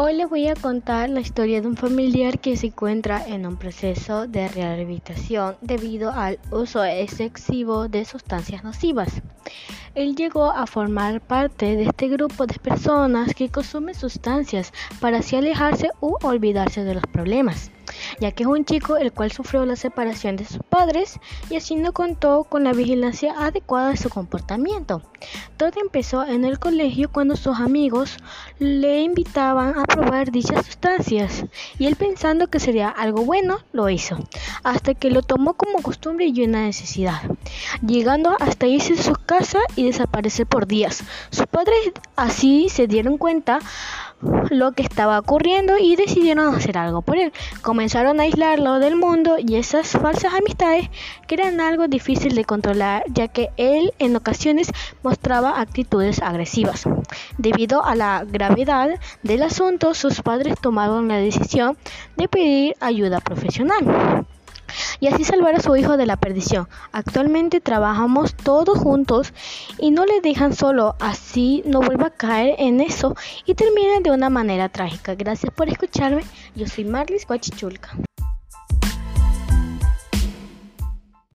Hoy les voy a contar la historia de un familiar que se encuentra en un proceso de rehabilitación debido al uso excesivo de sustancias nocivas. Él llegó a formar parte de este grupo de personas que consumen sustancias para así alejarse u olvidarse de los problemas ya que es un chico el cual sufrió la separación de sus padres y así no contó con la vigilancia adecuada de su comportamiento. Todo empezó en el colegio cuando sus amigos le invitaban a probar dichas sustancias y él pensando que sería algo bueno, lo hizo, hasta que lo tomó como costumbre y una necesidad, llegando hasta irse de su casa y desaparecer por días. Sus padres así se dieron cuenta lo que estaba ocurriendo y decidieron hacer algo por él. Comenzaron a aislarlo del mundo y esas falsas amistades que eran algo difícil de controlar ya que él en ocasiones mostraba actitudes agresivas. Debido a la gravedad del asunto, sus padres tomaron la decisión de pedir ayuda profesional y así salvar a su hijo de la perdición. Actualmente trabajamos todos juntos y no le dejan solo, así no vuelva a caer en eso y termine de una manera trágica. Gracias por escucharme. Yo soy Marlis Guachichulca.